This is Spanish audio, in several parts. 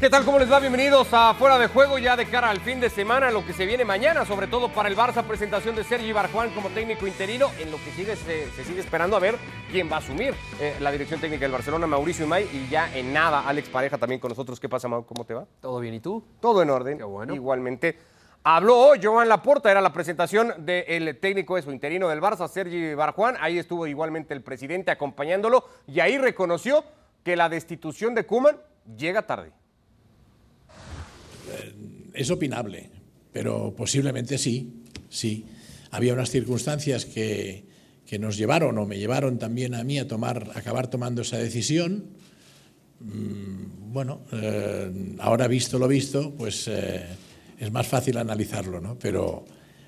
¿Qué tal? ¿Cómo les va? Bienvenidos a Fuera de Juego ya de cara al fin de semana, lo que se viene mañana, sobre todo para el Barça, presentación de Sergi Barjuan como técnico interino, en lo que sigue, se, sigue esperando a ver quién va a asumir eh, la dirección técnica del Barcelona, Mauricio Imay, y ya en nada, Alex Pareja también con nosotros. ¿Qué pasa, Mau? ¿Cómo te va? Todo bien, ¿y tú? Todo en orden. Qué bueno. Igualmente. Habló hoy Joan Laporta, era la presentación del técnico eso, interino del Barça, Sergi Barjuan. Ahí estuvo igualmente el presidente acompañándolo y ahí reconoció que la destitución de Kuman llega tarde es opinable, pero posiblemente sí, sí. Había unas circunstancias que, que, nos llevaron o me llevaron también a mí a tomar, acabar tomando esa decisión. Mm, bueno, eh, ahora visto lo visto, pues eh, es más fácil analizarlo, ¿no? Pero,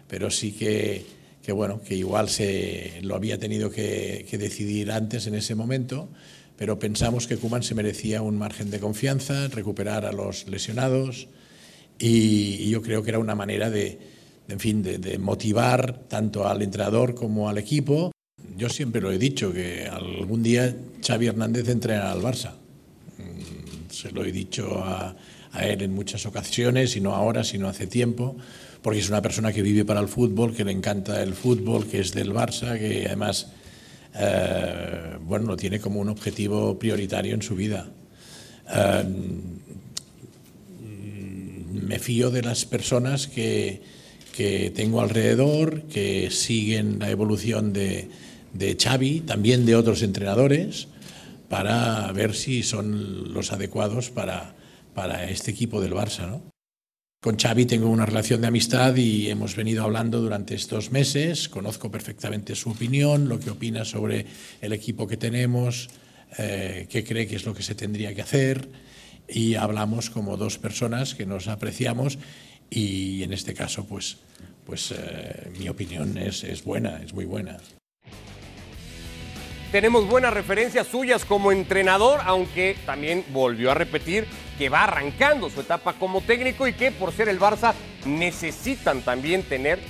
pero sí que, que, bueno, que igual se lo había tenido que, que decidir antes en ese momento pero pensamos que Kuman se merecía un margen de confianza, recuperar a los lesionados, y, yo creo que era una manera de, en fin, de, motivar tanto al entrenador como al equipo. Yo siempre lo he dicho, que algún día Xavi Hernández entrenará al Barça. Mm, se lo he dicho a, él en muchas ocasiones, y no ahora, sino hace tiempo, porque es una persona que vive para el fútbol, que le encanta el fútbol, que es del Barça, que además, eh, bueno, lo tiene como un objetivo prioritario en su vida. Eh, me fío de las personas que, que tengo alrededor, que siguen la evolución de, de Xavi, también de otros entrenadores, para ver si son los adecuados para, para este equipo del Barça. Con Xavi tengo una relación de amistad y hemos venido hablando durante estos meses. Conozco perfectamente su opinión, lo que opina sobre el equipo que tenemos, eh, qué cree que es lo que se tendría que hacer y hablamos como dos personas que nos apreciamos y en este caso pues, pues eh, mi opinión es, es buena, es muy buena. Tenemos buenas referencias suyas como entrenador, aunque también volvió a repetir que va arrancando su etapa como técnico y que por ser el Barça necesitan también tener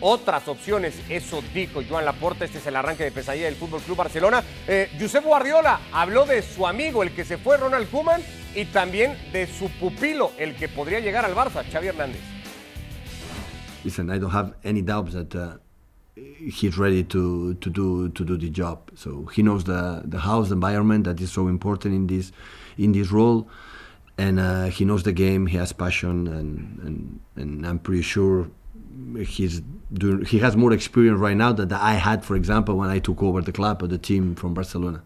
otras opciones. Eso dijo Joan Laporta. Este es el arranque de pesadilla del Fútbol Club Barcelona. Eh, Josep Guardiola habló de su amigo, el que se fue, Ronald Koeman, y también de su pupilo, el que podría llegar al Barça, Xavi Hernández. Listen, I don't have any doubts that uh, he's ready to, to do to do the job. So he knows the the house environment that is so important in this in this role, and uh, he knows the game. He has passion, and, and and I'm pretty sure he's doing, he has more experience right now than I had, for example, when I took over the club or the team from Barcelona.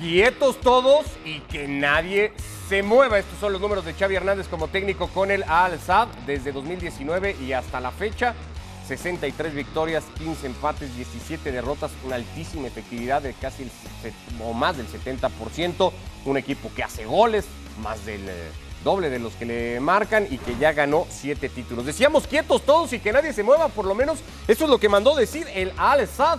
Quietos todos y que nadie se mueva. Estos son los números de Xavi Hernández como técnico con el Al-Sad desde 2019 y hasta la fecha. 63 victorias, 15 empates, 17 derrotas, una altísima efectividad de casi el, o más del 70%. Un equipo que hace goles, más del eh, doble de los que le marcan y que ya ganó siete títulos. Decíamos quietos todos y que nadie se mueva, por lo menos eso es lo que mandó decir el Al-Sad.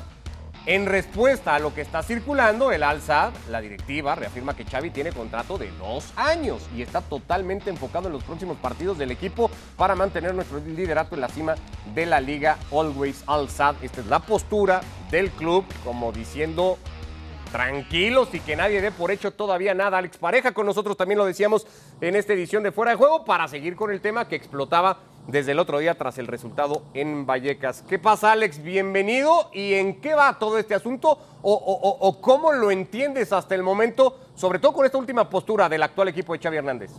En respuesta a lo que está circulando, el Al-Sad, la directiva, reafirma que Xavi tiene contrato de dos años y está totalmente enfocado en los próximos partidos del equipo para mantener nuestro liderato en la cima de la liga Always Al-Sad. Esta es la postura del club, como diciendo, tranquilos y que nadie dé por hecho todavía nada. Alex Pareja con nosotros también lo decíamos en esta edición de Fuera de Juego para seguir con el tema que explotaba desde el otro día tras el resultado en Vallecas. ¿Qué pasa Alex? Bienvenido y en qué va todo este asunto o, cómo lo entiendes hasta el momento, sobre todo con esta última postura del actual equipo de Xavi Hernández.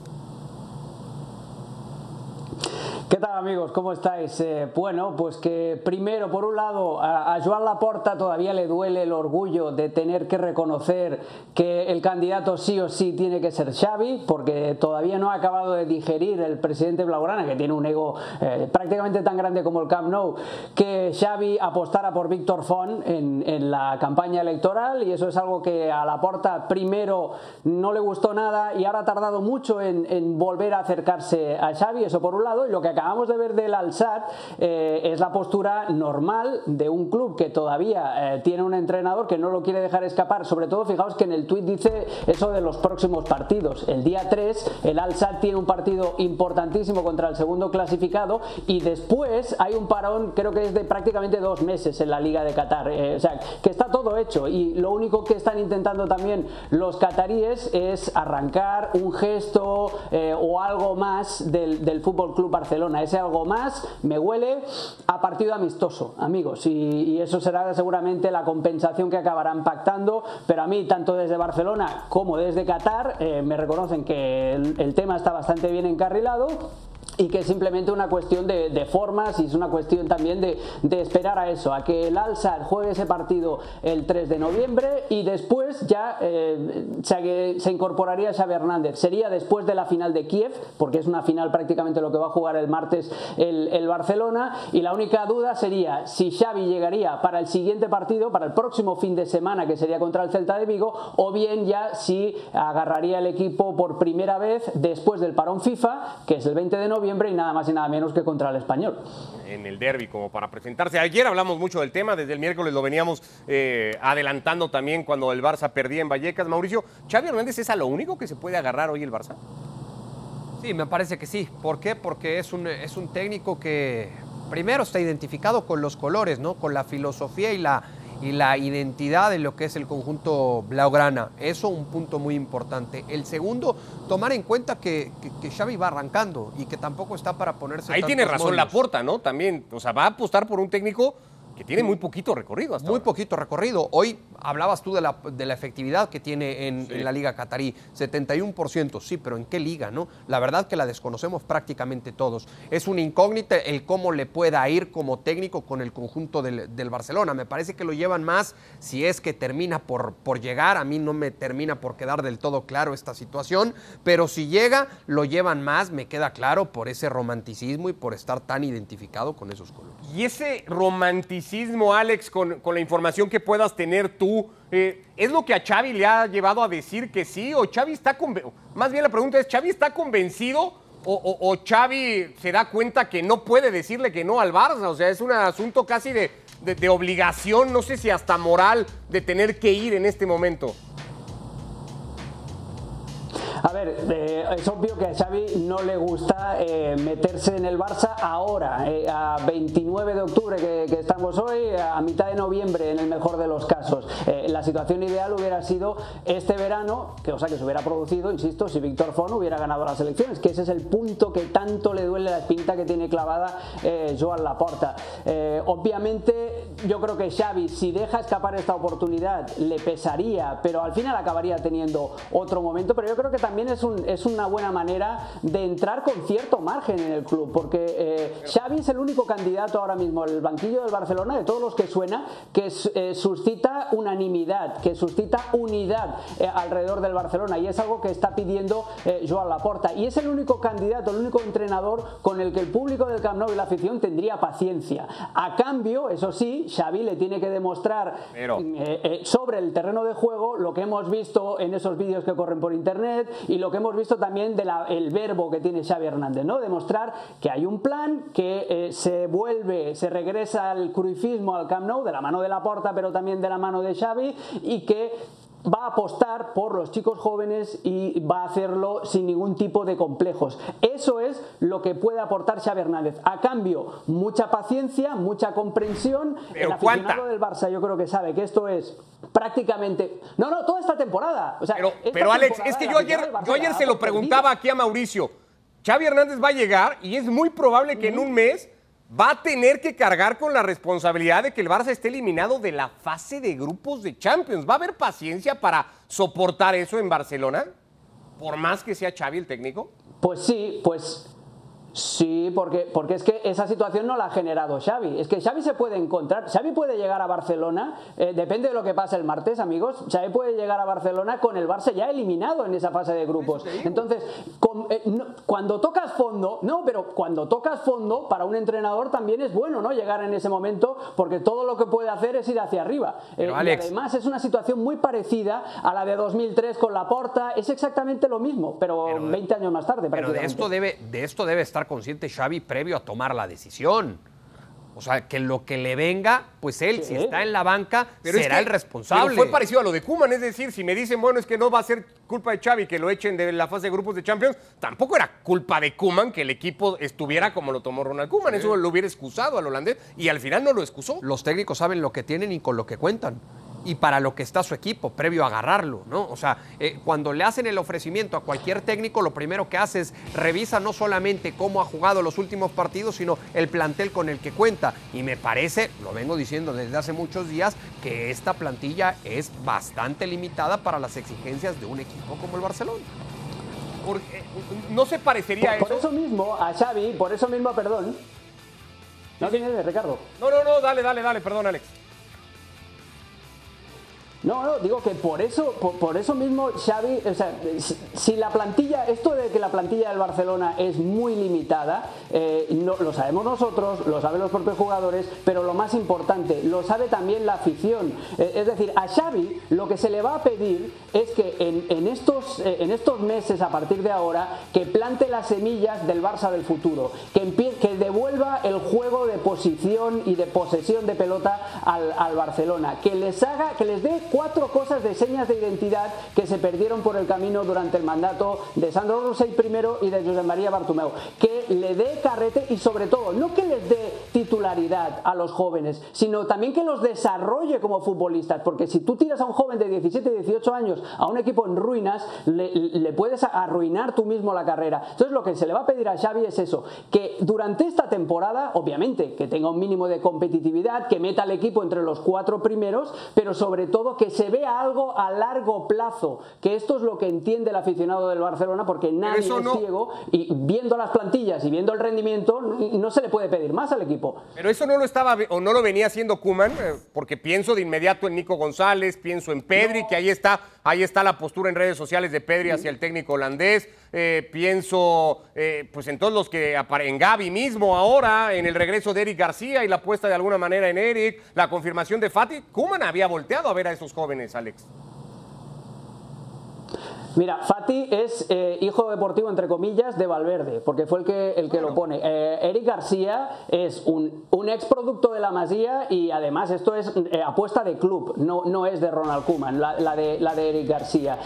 ¿Qué tal amigos? ¿Cómo estáis? Eh, bueno, pues que primero, por un lado, a, a, Joan Laporta todavía le duele el orgullo de tener que reconocer que el candidato sí o sí tiene que ser Xavi, porque todavía no ha acabado de digerir el presidente Blaugrana, que tiene un ego eh, prácticamente tan grande como el Camp Nou, que Xavi apostara por Víctor Font en, en, la campaña electoral y eso es algo que a Laporta primero no le gustó nada y ahora ha tardado mucho en, en volver a acercarse a Xavi, eso por un lado, y lo que acabamos de ver del Alsat eh, es la postura normal de un club que todavía eh, tiene un entrenador que no lo quiere dejar escapar. Sobre todo, fijaos que en el tuit dice eso de los próximos partidos. El día 3, el Alsat tiene un partido importantísimo contra el segundo clasificado y después hay un parón, creo que es de prácticamente dos meses en la Liga de Qatar. Eh, o sea, que está todo hecho y lo único que están intentando también los cataríes es arrancar un gesto o algo más del, del Fútbol Club Barcelona. Ese algo más me huele a partido amistoso, amigos, y, eso será seguramente la compensación que acabarán pactando, pero a mí, tanto desde Barcelona como desde Qatar, eh, me reconocen que el tema está bastante bien encarrilado y que es simplemente una cuestión de, formas y es una cuestión también de, esperar a eso, a que el Alsar juegue ese partido el 3 de noviembre y después ya eh, se, incorporaría Xavi Hernández. Sería después de la final de Kiev, porque es una final prácticamente lo que va a jugar el martes el, el Barcelona y la única duda sería si Xavi llegaría para el siguiente partido, para el próximo fin de semana que sería contra el Celta de Vigo o bien ya si agarraría el equipo por primera vez después del parón FIFA, que es el 20 de noviembre y nada más y nada menos que contra el español. En el derby, como para presentarse. Ayer hablamos mucho del tema, desde el miércoles lo veníamos eh, adelantando también cuando el Barça perdía en Vallecas. Mauricio, ¿Xavi Hernández es a lo único que se puede agarrar hoy el Barça? Sí, me parece que sí. ¿Por qué? Porque es un, es un técnico que primero está identificado con los colores, ¿no? Con la filosofía y la y la identidad de lo que es el conjunto Blaugrana. Eso un punto muy importante. El segundo, tomar en cuenta que, que, Xavi va arrancando y que tampoco está para ponerse. Ahí tiene razón la Porta, ¿no? También, o sea, va a apostar por un técnico que tiene muy poquito recorrido hasta Muy poquito recorrido. Hoy hablabas tú de la, de la efectividad que tiene en, la Liga Catarí, 71%, sí, pero ¿en qué liga, no? La verdad que la desconocemos prácticamente todos. Es una incógnita el cómo le pueda ir como técnico con el conjunto del, del Barcelona. Me parece que lo llevan más si es que termina por, por llegar. A mí no me termina por quedar del todo claro esta situación, pero si llega, lo llevan más, me queda claro, por ese romanticismo y por estar tan identificado con esos colores. Y ese romanticismo Alex, con, la información que puedas tener tú, eh, ¿es lo que a Xavi le ha llevado a decir que sí? ¿O Xavi está convencido? Más bien la pregunta es, ¿Xavi está convencido o, o, Xavi se da cuenta que no puede decirle que no al Barça? O sea, es un asunto casi de, de obligación, no sé si hasta moral, de tener que ir en este momento. A ver, eh, es obvio que a Xavi no le gusta eh, meterse en el Barça ahora, eh, a 29 de octubre que, estamos hoy, a mitad de noviembre en el mejor de los casos. la situación ideal hubiera sido este verano, que o que se hubiera producido, insisto, si Víctor Font hubiera ganado las elecciones, que ese es el punto que tanto le duele la espinta que tiene clavada Joan Laporta. obviamente, yo creo que Xavi, si deja escapar esta oportunidad, le pesaría, pero al final acabaría teniendo otro momento, pero yo creo que también también es, un, es, una buena manera de entrar con cierto margen en el club, porque eh, Xavi es el único candidato ahora mismo, el banquillo del Barcelona, de todos los que suena, que eh, suscita unanimidad, que suscita unidad eh, alrededor del Barcelona, y es algo que está pidiendo Joan Laporta. Y es el único candidato, el único entrenador con el que el público del Camp Nou y la afición tendría paciencia. A cambio, eso sí, Xavi le tiene que demostrar sobre el terreno de juego lo que hemos visto en esos vídeos que corren por internet y lo que hemos visto también del verbo que tiene Xavi Hernández, ¿no? Demostrar que hay un plan, que eh, se vuelve, se regresa al cruifismo, al Camp Nou, de la mano de la Porta, pero también de la mano de Xavi, y que va a apostar por los chicos jóvenes y va a hacerlo sin ningún tipo de complejos. Eso es lo que puede aportar Xavi Hernández. A cambio, mucha paciencia, mucha comprensión. el aficionado del Barça yo creo que sabe que esto es prácticamente... No, no, toda esta temporada. pero, Alex, es que yo ayer, yo ayer se lo preguntaba aquí a Mauricio. Xavi Hernández va a llegar y es muy probable que en un mes va a tener que cargar con la responsabilidad de que el Barça esté eliminado de la fase de grupos de Champions. ¿Va a haber paciencia para soportar eso en Barcelona? Por más que sea Xavi el técnico. Pues sí, pues Sí, porque, porque es que esa situación no la ha generado Xavi. Es que Xavi se puede encontrar, Xavi puede llegar a Barcelona, eh, depende de lo que pase el martes, amigos, Xavi puede llegar a Barcelona con el Barça ya eliminado en esa fase de grupos. Entonces, eh, cuando tocas fondo, no, pero cuando tocas fondo, para un entrenador también es bueno, ¿no? Llegar en ese momento, porque todo lo que puede hacer es ir hacia arriba. Eh, y además es una situación muy parecida a la de 2003 con la Porta, es exactamente lo mismo, pero, 20 años más tarde. Pero de esto debe, de esto debe estar estar consciente Xavi previo a tomar la decisión. O sea, que lo que le venga, pues él, si está en la banca, será el responsable. fue parecido a lo de Kuman, es decir, si me dicen, bueno, es que no va a ser culpa de Xavi que lo echen de la fase de grupos de Champions, tampoco era culpa de Kuman que el equipo estuviera como lo tomó Ronald Kuman. Eso lo hubiera excusado al holandés y al final no lo excusó. Los técnicos saben lo que tienen y con lo que cuentan y para lo que está su equipo, previo a agarrarlo, ¿no? O sea, eh, cuando le hacen el ofrecimiento a cualquier técnico, lo primero que hace es revisa no solamente cómo ha jugado los últimos partidos, sino el plantel con el que cuenta. Y me parece, lo vengo diciendo desde hace muchos días, que esta plantilla es bastante limitada para las exigencias de un equipo como el Barcelona. Porque no se parecería a eso. Por eso mismo, a Xavi, por eso mismo, perdón. No tiene Ricardo. No, no, no, dale, dale, dale, perdón, Alex. No, no, digo que por eso, por, eso mismo Xavi, o sea, si la plantilla, esto de que la plantilla del Barcelona es muy limitada, eh, no, lo sabemos nosotros, lo saben los propios jugadores, pero lo más importante, lo sabe también la afición. Eh, es decir, a Xavi lo que se le va a pedir es que en, estos, eh, en estos meses, a partir de ahora, que plante las semillas del Barça del futuro, que, que devuelva el juego de posición y de posesión de pelota al, al Barcelona, que les haga, que les dé cuatro cosas de señas de identidad que se perdieron por el camino durante el mandato de Sandro Rosell primero y de José María Bartomeu. Que le dé carrete y sobre todo, no que les dé titularidad a los jóvenes, sino también que los desarrolle como futbolistas, porque si tú tiras a un joven de 17, 18 años a un equipo en ruinas, le, puedes arruinar tú mismo la carrera. Entonces lo que se le va a pedir a Xavi es eso, que durante esta temporada, obviamente, que tenga un mínimo de competitividad, que meta al equipo entre los cuatro primeros, pero sobre todo que se vea algo a largo plazo, que esto es lo que entiende el aficionado del Barcelona, porque nadie es ciego y viendo las plantillas y viendo el rendimiento, no se le puede pedir más al equipo. Pero eso no lo estaba o no lo venía haciendo Kuman, eh, porque pienso de inmediato en Nico González, pienso en Pedri, que ahí está, ahí está la postura en redes sociales de Pedri hacia el técnico holandés. Eh, pienso eh, pues en todos los que en Gaby mismo ahora, en el regreso de Eric García y la puesta de alguna manera en Eric, la confirmación de Fati. Kuman había volteado a ver a esos jóvenes, Alex. Mira, Fati es eh, hijo deportivo, entre comillas, de Valverde, porque fue el que, el que lo pone. Eh, Eric García es un, un, ex producto de la Masía y además esto es eh, apuesta de club, no, no es de Ronald Koeman, la, de, la de Eric García.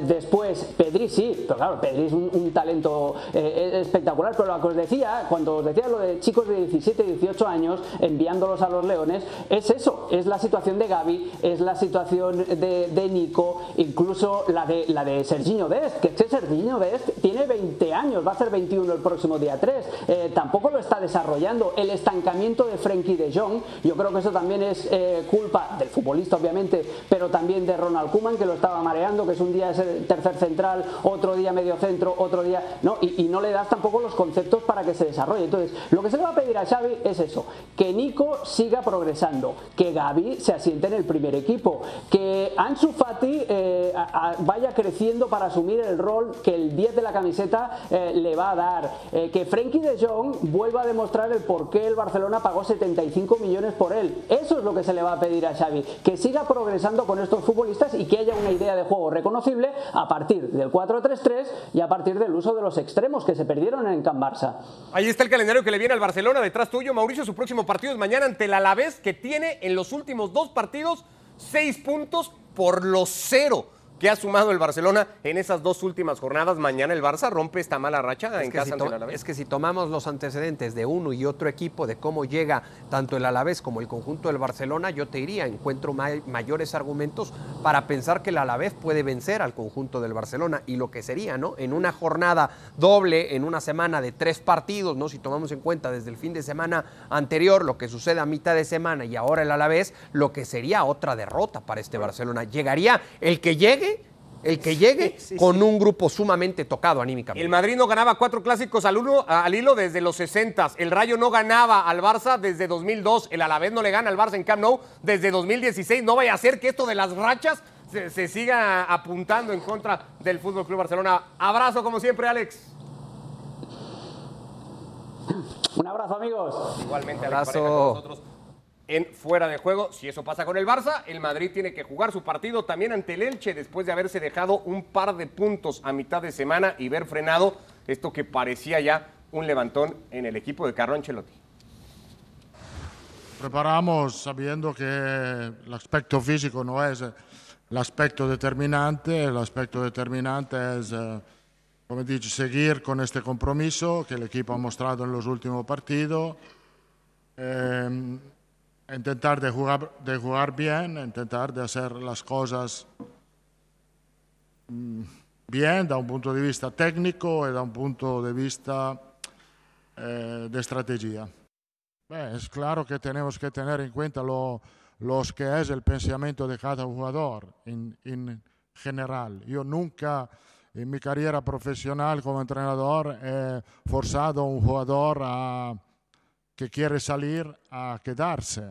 después, Pedri sí, pero claro, Pedri es un, talento espectacular, pero lo que os decía, cuando os decía lo de chicos de 17, 18 años enviándolos a los Leones, es eso, es la situación de Gaby, es la situación de, de Nico, incluso la de... La de Serginho Dest, que este Serginho Dest tiene 20 años, va a ser 21 el próximo día 3, eh, tampoco lo está desarrollando. El estancamiento de Frenkie de Jong, yo creo que eso también es eh, culpa del futbolista, obviamente, pero también de Ronald Koeman, que lo estaba mareando, que es un día tercer central, otro día medio centro, otro día. No, y, no le das tampoco los conceptos para que se desarrolle. Entonces, lo que se le va a pedir a Xavi es eso: que Nico siga progresando, que Gaby se asiente en el primer equipo, que Ansu Fati eh, vaya creciendo para asumir el rol que el 10 de la camiseta eh, le va a dar. Eh, que Frenkie de Jong vuelva a demostrar el por qué el Barcelona pagó 75 millones por él. Eso es lo que se le va a pedir a Xavi. Que siga progresando con estos futbolistas y que haya una idea de juego reconocible a partir del 4-3-3 y a partir del uso de los extremos que se perdieron en Can Barça. Ahí está el calendario que le viene al Barcelona detrás tuyo. Mauricio, su próximo partido es mañana ante el Alavés que tiene en los últimos dos partidos seis puntos por los cero que ha sumado el Barcelona en esas dos últimas jornadas. Mañana el Barça rompe esta mala racha en casa si ante el Alavés. Es que si tomamos los antecedentes de uno y otro equipo, de cómo llega tanto el Alavés como el conjunto del Barcelona, yo te diría, encuentro mayores argumentos para pensar que el Alavés puede vencer al conjunto del Barcelona y lo que sería, ¿no? En una jornada doble, en una semana de tres partidos, ¿no? Si tomamos en cuenta desde el fin de semana anterior lo que sucede a mitad de semana y ahora el Alavés, lo que sería otra derrota para este Barcelona. Llegaría el que llegue el que llegue con un grupo sumamente tocado anímicamente. El Madrid no ganaba cuatro clásicos al, uno, al hilo desde los 60. El Rayo no ganaba al Barça desde 2002. El Alavés no le gana al Barça en Camp Nou desde 2016. No vaya a ser que esto de las rachas se, siga apuntando en contra del Fútbol Club Barcelona. Abrazo como siempre, Alex. Un abrazo, amigos. Igualmente, Alex, abrazo. con nosotros en fuera de juego. Si eso pasa con el Barça, el Madrid tiene que jugar su partido también ante el Elche después de haberse dejado un par de puntos a mitad de semana y ver frenado esto que parecía ya un levantón en el equipo de Carlo Ancelotti. Preparamos sabiendo que el aspecto físico no es el aspecto determinante, el aspecto determinante es, eh, como dicho, seguir con este compromiso que el equipo ha mostrado en los últimos partidos. Eh, intentar de jugar, de jugar bien, intentar de hacer las cosas mm, bien da un punto de vista técnico y da un punto de vista eh, de estrategia. es claro que tenemos que tener en cuenta lo, los que es el pensamiento de cada jugador en, en general. Yo nunca en mi carrera profesional como entrenador he forzado a un jugador a que quiere salir a quedarse.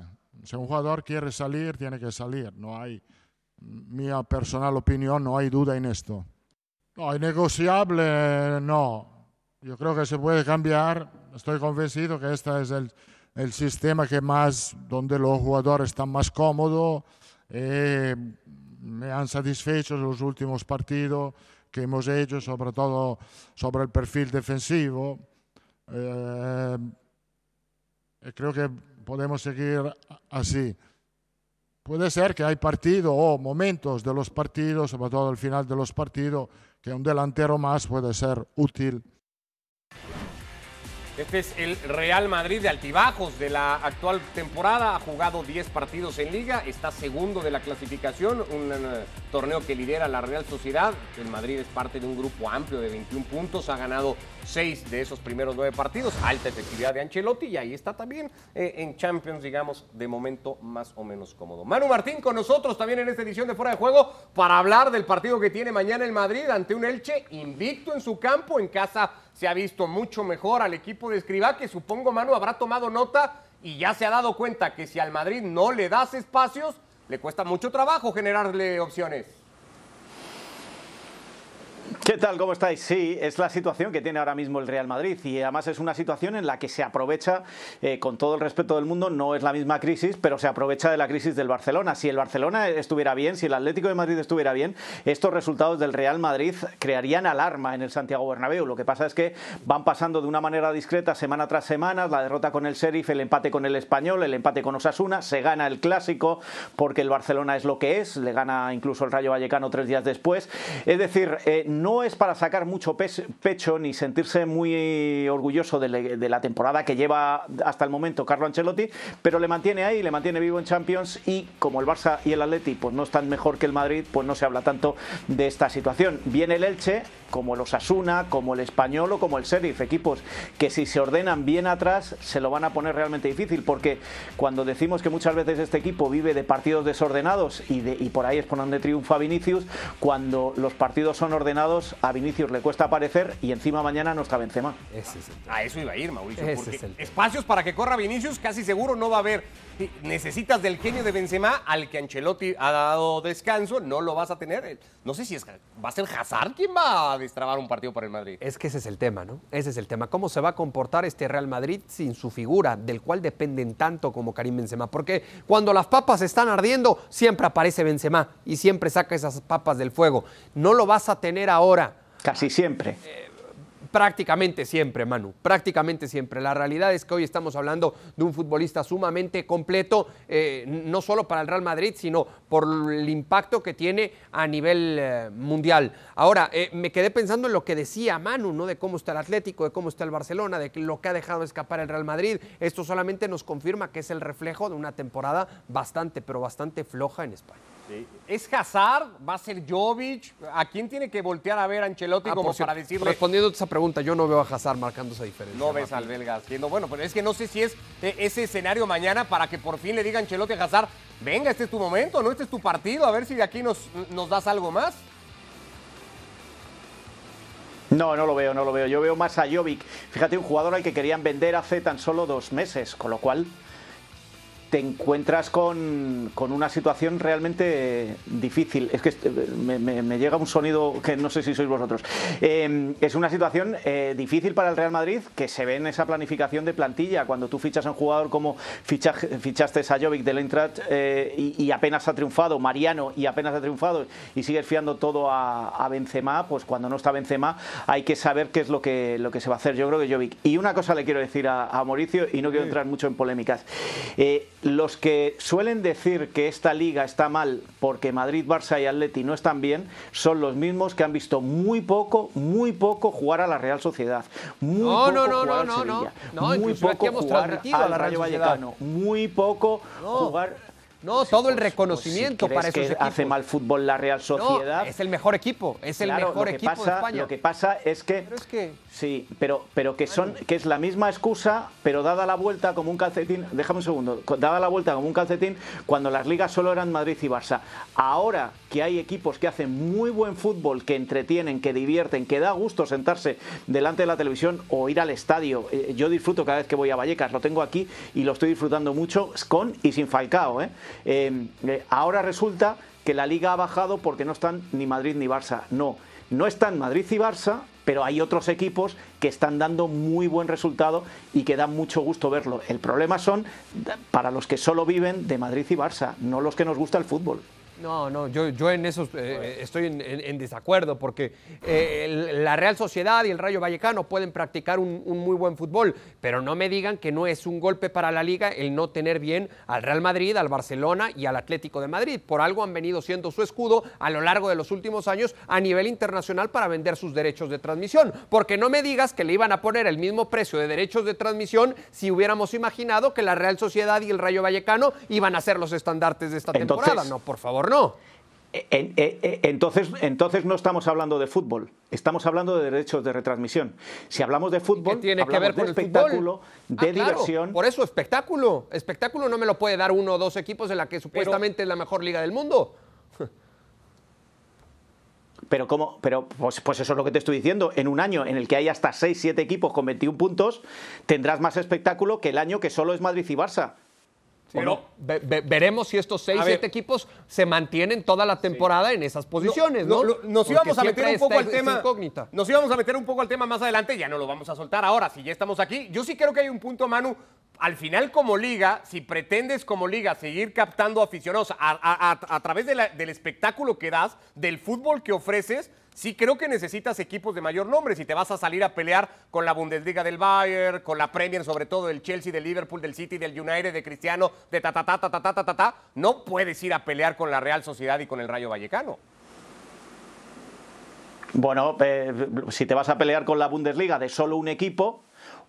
Si un jugador quiere salir, tiene que salir. No hay, mi personal opinión, no hay duda en esto. No, negociable, no. Yo creo que se puede cambiar. Estoy convencido que este es el, el sistema que más, donde los jugadores están más cómodos. Eh, me han satisfecho los últimos partidos que hemos hecho, sobre todo sobre el perfil defensivo. Eh, creo que podemos seguir así. Puede ser que hay partidos o momentos de los partidos, sobre todo al final de los partidos, que un delantero más puede ser útil este es el Real Madrid de altibajos de la actual temporada. Ha jugado 10 partidos en liga, está segundo de la clasificación, un uh, torneo que lidera la Real Sociedad. El Madrid es parte de un grupo amplio de 21 puntos, ha ganado 6 de esos primeros 9 partidos, alta efectividad de Ancelotti y ahí está también eh, en Champions, digamos, de momento más o menos cómodo. Manu Martín con nosotros también en esta edición de Fuera de Juego para hablar del partido que tiene mañana el Madrid ante un Elche invicto en su campo, en casa se ha visto mucho mejor al equipo de Escribá, que supongo Manu habrá tomado nota y ya se ha dado cuenta que si al Madrid no le das espacios, le cuesta mucho trabajo generarle opciones. ¿Qué tal? ¿Cómo estáis? Sí, es la situación que tiene ahora mismo el Real Madrid y además es una situación en la que se aprovecha, eh, con todo el respeto del mundo, no es la misma crisis, pero se aprovecha de la crisis del Barcelona. Si el Barcelona estuviera bien, si el Atlético de Madrid estuviera bien, estos resultados del Real Madrid crearían alarma en el Santiago Bernabéu. Lo que pasa es que van pasando de una manera discreta semana tras semana, la derrota con el Sheriff, el empate con el Español, el empate con Osasuna, se gana el Clásico porque el Barcelona es lo que es, le gana incluso el Rayo Vallecano tres días después. Es decir, eh, no es para sacar mucho pecho ni sentirse muy orgulloso de, la temporada que lleva hasta el momento Carlo Ancelotti, pero le mantiene ahí, le mantiene vivo en Champions y como el Barça y el Atleti pues no están mejor que el Madrid, pues no se habla tanto de esta situación. Viene el Elche, como el Osasuna, como el Español o como el Sheriff, equipos que si se ordenan bien atrás se lo van a poner realmente difícil, porque cuando decimos que muchas veces este equipo vive de partidos desordenados y, de, y por ahí es por donde triunfa Vinicius, cuando los partidos son ordenados a Vinicius le cuesta aparecer y encima mañana no está Benzema. Ese A eso iba a ir, Mauricio, porque espacios para que corra Vinicius casi seguro no va a haber. Necesitas del genio de Benzema al que Ancelotti ha dado descanso, no lo vas a tener. No sé si es, va a ser Hazard quien va a destrabar un partido por el Madrid. Es que ese es el tema, ¿no? Ese es el tema. ¿Cómo se va a comportar este Real Madrid sin su figura, del cual dependen tanto como Karim Benzema? Porque cuando las papas están ardiendo, siempre aparece Benzema y siempre saca esas papas del fuego. No lo vas a tener ahora. Casi siempre. Eh, Prácticamente siempre, Manu, prácticamente siempre. La realidad es que hoy estamos hablando de un futbolista sumamente completo, eh, no solo para el Real Madrid, sino por el impacto que tiene a nivel eh, mundial. Ahora, eh, me quedé pensando en lo que decía Manu, ¿no? De cómo está el Atlético, de cómo está el Barcelona, de lo que ha dejado escapar el Real Madrid. Esto solamente nos confirma que es el reflejo de una temporada bastante, pero bastante floja en España. ¿Es Hazard? ¿Va a ser Jovic? ¿A quién tiene que voltear a ver Ancelotti ah, como para decirle? Respondiendo a esa pregunta, yo no veo a Hazard marcando esa diferencia. No ves al belga haciendo. Bueno, pero es que no sé si es eh, ese escenario mañana para que por fin le diga Ancelotti a Hazard, venga, este es tu momento, ¿no? Este es tu partido, a ver si de aquí nos, nos das algo más. No, no lo veo, no lo veo. Yo veo más a Jovic. Fíjate, un jugador al que querían vender hace tan solo dos meses, con lo cual te encuentras con, con, una situación realmente difícil. Es que este, me, me, llega un sonido que no sé si sois vosotros. Eh, es una situación eh, difícil para el Real Madrid que se ve en esa planificación de plantilla. Cuando tú fichas a un jugador como fichaste a Jovic del Eintracht eh, y, y, apenas ha triunfado, Mariano y apenas ha triunfado y sigues fiando todo a, a, Benzema, pues cuando no está Benzema hay que saber qué es lo que, lo que se va a hacer. Yo creo que Jovic. Y una cosa le quiero decir a, a Mauricio y no quiero entrar mucho en polémicas. Eh, los que suelen decir que esta liga está mal porque Madrid, Barça y Atleti no están bien son los mismos que han visto muy poco, muy poco jugar a la Real Sociedad. Muy no, poco no, no, jugar no, al no, Sevilla. no, muy poco jugar a al Rayo Vallecano. Muy poco jugar no, todo el reconocimiento pues, para esos que equipos. hace mal fútbol la Real Sociedad. No, es el mejor equipo, es el Claro, mejor equipo pasa, de España. Lo que pasa es que, Pero es que- sí, pero pero que son que es la misma excusa, pero dada la vuelta como un calcetín. Déjame un segundo. Dada la vuelta como un calcetín cuando las ligas solo eran Madrid y Barça. Ahora que hay equipos que hacen muy buen fútbol, que entretienen, que divierten, que da gusto sentarse delante de la televisión o ir al estadio. Eh, Yo disfruto cada vez que voy a Vallecas, lo tengo aquí y lo estoy disfrutando mucho con y sin Falcao. ¿eh? Eh, eh, ahora resulta que la liga ha bajado porque no están ni Madrid ni Barça. No, no están Madrid y Barça, pero hay otros equipos que están dando muy buen resultado y que da mucho gusto verlo. El problema son para los que solo viven de Madrid y Barça, no los que nos gusta el fútbol. No, no, yo, yo en eso eh, estoy en, en- en desacuerdo porque eh, el- la Real Sociedad y el Rayo Vallecano pueden practicar un, un muy buen fútbol, pero no me digan que no es un golpe para la liga el no tener bien al Real Madrid, al Barcelona y al Atlético de Madrid. Por algo han venido siendo su escudo a lo largo de los últimos años a nivel internacional para vender sus derechos de transmisión. Porque no me digas que le iban a poner el mismo precio de derechos de transmisión si hubiéramos imaginado que la Real Sociedad y el Rayo Vallecano iban a ser los estandartes de esta Entonces- temporada. No, por favor, no. En- en- en- entonces, entonces no estamos hablando de fútbol, estamos hablando de derechos de retransmisión. Si hablamos de fútbol, ¿Qué tiene que ver con de el espectáculo, fútbol? de Ah, claro, diversión. Por eso, espectáculo. Espectáculo no me lo puede dar uno o dos equipos en la que supuestamente es la mejor liga del mundo. Pero cómo, pero pues, pues eso es lo que te estoy diciendo. En un año en el que hay hasta 6, 7 equipos con 21 puntos, tendrás más espectáculo que el año que solo es Madrid y Barça. Pero ve- ve- veremos si estos seis, ver. siete equipos se mantienen toda la temporada en esas posiciones, ¿no? Lo- nos Porque íbamos a meter un poco al tema. incógnita. Nos íbamos a meter un poco al tema más adelante, ya no lo vamos a soltar ahora, si ya estamos aquí. Yo sí creo que hay un punto, Manu. Al final, como liga, si pretendes como liga seguir captando aficionados a, a- a- a través de la- del espectáculo que das, del fútbol que ofreces, sí creo que necesitas equipos de mayor nombre. Si te vas a salir a pelear con la Bundesliga del Bayern, con la Premier, sobre todo del Chelsea, del Liverpool, del City, del United, de Cristiano, de ta ta ta ta ta ta ta ta, no puedes ir a pelear con la Real Sociedad y con el Rayo Vallecano. Bueno, eh, si te vas a pelear con la Bundesliga de solo un equipo,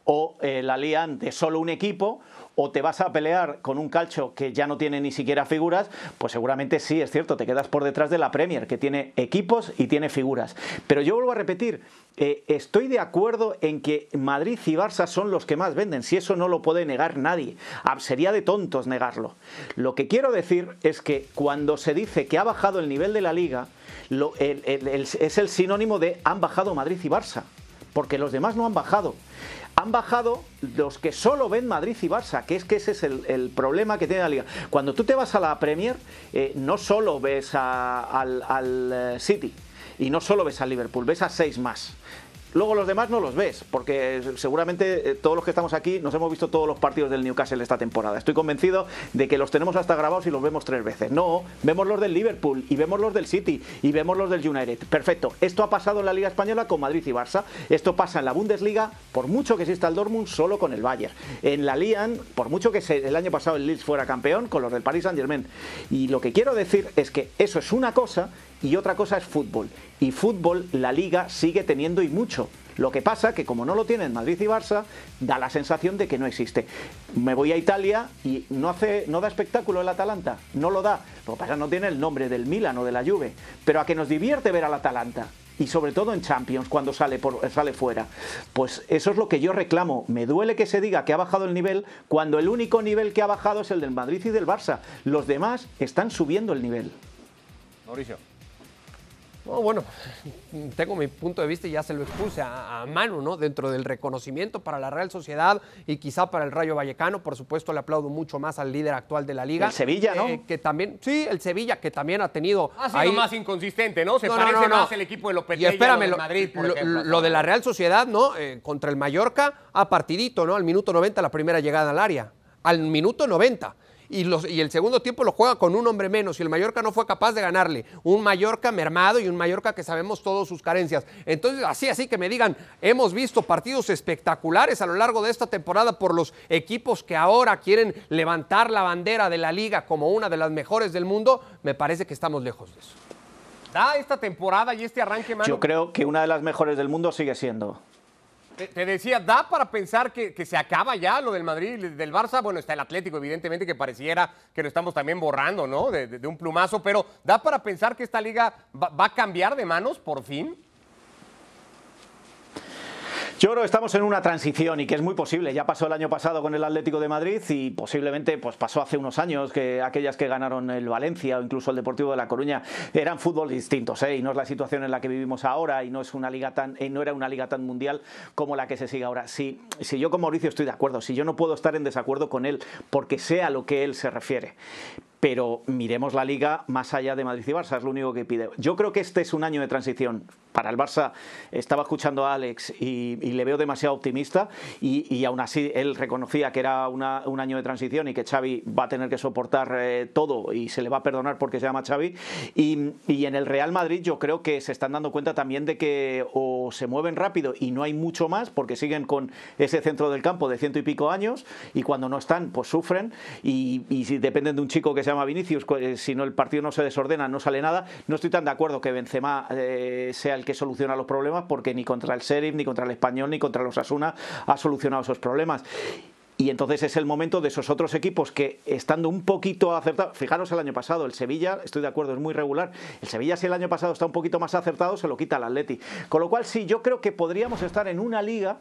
o eh, la Liga de solo un equipo, o te vas a pelear con un calcio que ya no tiene ni siquiera figuras, pues seguramente sí, es cierto, te quedas por detrás de la Premier, que tiene equipos y tiene figuras. Pero yo vuelvo a repetir, eh, estoy de acuerdo en que Madrid y Barça son los que más venden, si eso no lo puede negar nadie. Ah, Sería de tontos negarlo. Lo que quiero decir es que cuando se dice que ha bajado el nivel de la liga, es el sinónimo de han bajado Madrid y Barça, porque los demás no han bajado. Han bajado los que solo ven Madrid y Barça, que es que ese es el, problema que tiene la liga. Cuando tú te vas a la Premier, eh, no solo ves al, al, eh, City y no solo ves al Liverpool, ves a seis más. Luego los demás no los ves, porque seguramente eh, todos los que estamos aquí nos hemos visto todos los partidos del Newcastle esta temporada. Estoy convencido de que los tenemos hasta grabados y los vemos tres veces. No, vemos los del Liverpool y vemos los del City y vemos los del United. Perfecto. Esto ha pasado en la Liga Española con Madrid y Barça. Esto pasa en la Bundesliga, por mucho que exista el Dortmund, solo con el Bayern. En la Liga, por mucho que el año pasado el Leeds fuera campeón, con los del Paris Saint Germain. Y lo que quiero decir es que eso es una cosa y otra cosa es fútbol. Y fútbol la liga sigue teniendo y mucho. Lo que pasa que como no lo tienen Madrid y Barça, da la sensación de que no existe. Me voy a Italia y no hace no da espectáculo el Atalanta, no lo da. Lo que pasa no tiene el nombre del Milan o de la Juve, pero a que nos divierte ver al Atalanta y sobre todo en Champions cuando sale por, sale fuera. Pues eso es lo que yo reclamo. Me duele que se diga que ha bajado el nivel cuando el único nivel que ha bajado es el del Madrid y del Barça. Los demás están subiendo el nivel. Mauricio. No, bueno, tengo mi punto de vista y ya se lo expuse a, a, Manu, ¿no? Dentro del reconocimiento para la Real Sociedad y quizá para el Rayo Vallecano, por supuesto le aplaudo mucho más al líder actual de la liga. El Sevilla, ¿no? Eh, que también, sí, el Sevilla, que también ha tenido... Ha sido ahí- más inconsistente, ¿no? Se No, parece no, no. más el equipo de Lopetegui Y espérame, lo lo, de Madrid, por lo- ejemplo. lo de la Real Sociedad, ¿no? Eh, contra el Mallorca, a partidito, ¿no? Al minuto 90 la primera llegada al área. Al minuto 90. Y, el segundo tiempo lo juega con un hombre menos y el Mallorca no fue capaz de ganarle. Un Mallorca mermado y un Mallorca que sabemos todas sus carencias. Entonces, así, así que me digan, hemos visto partidos espectaculares a lo largo de esta temporada por los equipos que ahora quieren levantar la bandera de la liga como una de las mejores del mundo, me parece que estamos lejos de eso. Esta temporada y este arranque, Manu. Yo creo que una de las mejores del mundo sigue siendo. Te, decía, ¿da para pensar que, se acaba ya lo del Madrid, del Barça? Bueno, está el Atlético, evidentemente, que pareciera que lo estamos también borrando, ¿no? De, un plumazo, pero ¿da para pensar que esta liga va a cambiar de manos por fin? Yo creo que estamos en una transición y que es muy posible. Ya pasó el año pasado con el Atlético de Madrid y posiblemente pues pasó hace unos años que aquellas que ganaron el Valencia o incluso el Deportivo de La Coruña eran fútbol distintos, ¿eh? y no es la situación en la que vivimos ahora y no es una liga tan y no era una liga tan mundial como la que se sigue ahora. Si, si yo con Mauricio estoy de acuerdo, si yo no puedo estar en desacuerdo con él porque sé a lo que él se refiere. Pero miremos la liga más allá de Madrid y Barça, es lo único que pide. Yo creo que este es un año de transición. Para el Barça estaba escuchando a Alex y, le veo demasiado optimista y, y aún así él reconocía que era una- un año de transición y que Xavi va a tener que soportar eh, todo y se le va a perdonar porque se llama Xavi. Y, y en el Real Madrid yo creo que se están dando cuenta también de que o se mueven rápido y no hay mucho más porque siguen con ese centro del campo de ciento y pico años y cuando no están pues sufren y, y si dependen de un chico que se Vinicius, eh, si no el partido no se desordena, no sale nada. No estoy tan de acuerdo que Benzema eh, sea el que soluciona los problemas porque ni contra el Sheriff, ni contra el Español, ni contra los Asuna ha solucionado esos problemas. Y entonces es el momento de esos otros equipos que, estando un poquito acertados, fijaros el año pasado, el Sevilla, estoy de acuerdo, es muy regular. El Sevilla, si el año pasado está un poquito más acertado, se lo quita al Atleti. Con lo cual, sí, yo creo que podríamos estar en una liga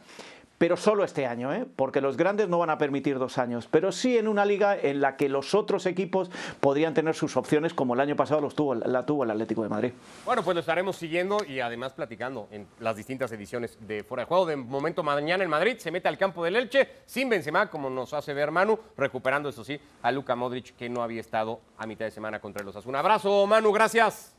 pero solo este año, ¿eh? porque los grandes no van a permitir dos años, pero sí en una liga en la que los otros equipos podrían tener sus opciones, como el año pasado los tuvo, la tuvo el Atlético de Madrid. Bueno, pues lo estaremos siguiendo y además platicando en las distintas ediciones de Fuera de Juego. De momento, mañana en Madrid se mete al campo del Elche sin Benzema, como nos hace ver Manu, recuperando, eso sí, a Luka Modric, que no había estado a mitad de semana contra los Un abrazo, Manu, gracias.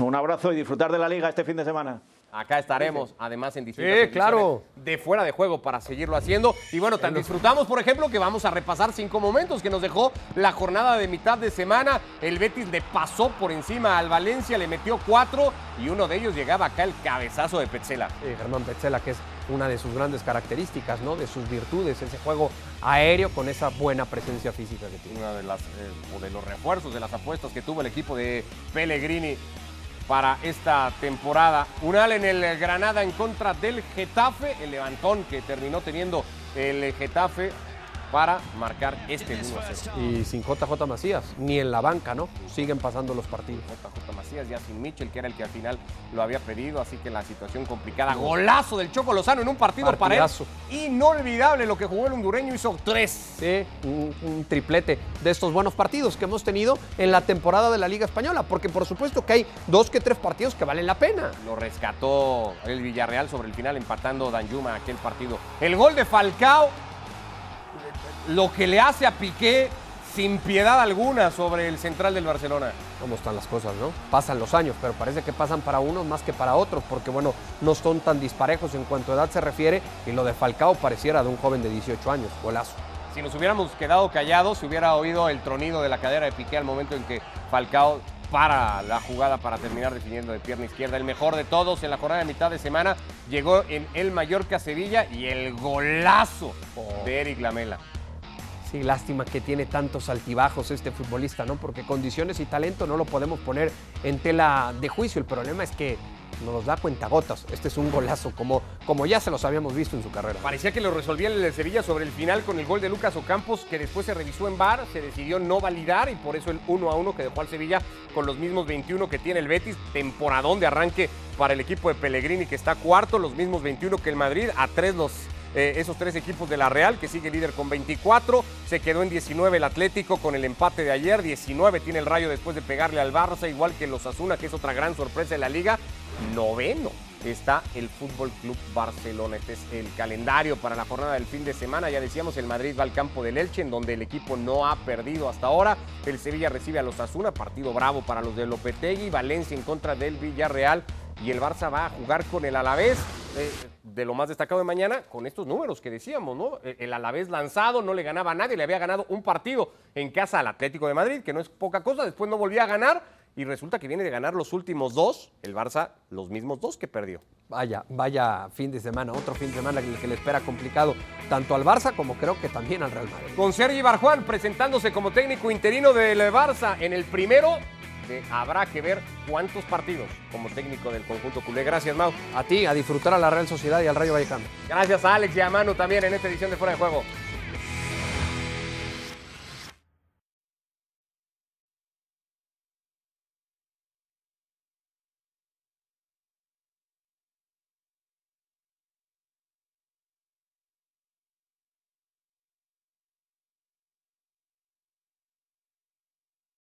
Un abrazo y disfrutar de la liga este fin de semana. Acá estaremos, además en distintas Sí, claro. de fuera de juego para seguirlo haciendo. Y bueno, tan disfrutamos, por ejemplo, que vamos a repasar cinco momentos que nos dejó la jornada de mitad de semana. El Betis le pasó por encima al Valencia, le metió cuatro y uno de ellos llegaba acá el cabezazo de Petzela. Sí, Germán Petzela, que es una de sus grandes características, ¿no? De sus virtudes, ese juego aéreo con esa buena presencia física que tiene. Una de las eh, o de los refuerzos de las apuestas que tuvo el equipo de Pellegrini para esta temporada. Unal en el Granada en contra del Getafe, el levantón que terminó teniendo el Getafe para marcar este 1 a 0. Y sin JJ Macías, ni en la banca, ¿no? Siguen pasando los partidos. JJ Macías ya sin Mitchell, que era el que al final lo había pedido, así que la situación complicada. Golazo del Choco Lozano en un partido Partidazo. para él. Inolvidable lo que jugó el hondureño, hizo tres. Sí, un, un triplete de estos buenos partidos que hemos tenido en la temporada de la Liga Española, porque por supuesto que hay dos que tres partidos que valen la pena. Lo rescató el Villarreal sobre el final, empatando Danjuma aquel partido. El gol de Falcao, lo que le hace a Piqué sin piedad alguna sobre el central del Barcelona. cómo están las cosas, ¿no? Pasan los años, pero parece que pasan para unos más que para otros, porque bueno, no son tan disparejos en cuanto a edad se refiere, y lo de Falcao pareciera de un joven de 18 años, golazo. Si nos hubiéramos quedado callados, se hubiera oído el tronido de la cadera de Piqué al momento en que Falcao para la jugada para terminar definiendo de pierna izquierda. El mejor de todos en la jornada de mitad de semana llegó en el Mallorca Sevilla y el golazo de Eric Lamela. Sí, lástima que tiene tantos altibajos este futbolista, ¿no? Porque condiciones y talento no lo podemos poner en tela de juicio. El problema es que nos da cuentagotas. Este es un golazo, como, como ya se los habíamos visto en su carrera. Parecía que lo resolvía el de Sevilla sobre el final con el gol de Lucas Ocampos, que después se revisó en VAR, se decidió no validar y por eso el 1 a 1 que dejó al Sevilla con los mismos 21 que tiene el Betis, temporadón de arranque para el equipo de Pellegrini que está cuarto, los mismos 21 que el Madrid, a tres los eh, esos tres equipos de la Real, que sigue líder con 24. Se quedó en 19 el Atlético con el empate de ayer. 19 tiene el Rayo después de pegarle al Barça, igual que los Asuna, que es otra gran sorpresa de la liga. Noveno está el Fútbol Club Barcelona. Este es el calendario para la jornada del fin de semana. Ya decíamos, el Madrid va al campo del Elche, en donde el equipo no ha perdido hasta ahora. El Sevilla recibe a los Asuna, partido bravo para los de Lopetegui. Valencia en contra del Villarreal. Y el Barça va a jugar con el Alavés. Eh, de lo más destacado de mañana, con estos números que decíamos, ¿no? Eh, El Alavés lanzado, no le ganaba a nadie, le había ganado un partido en casa al Atlético de Madrid, que no es poca cosa, después no volvía a ganar y resulta que viene de ganar los últimos dos, el Barça los mismos dos que perdió. Vaya, vaya fin de semana, otro fin de semana que, que le espera complicado tanto al Barça como creo que también al Real Madrid. Con Sergi Barjuan presentándose como técnico interino del Barça en el primero, de- habrá que ver cuántos partidos como técnico del conjunto culé. Gracias, Mau. A ti, a disfrutar a la Real Sociedad y al Rayo Vallecano. Gracias a Alex y a Manu también en esta edición de Fuera de Juego.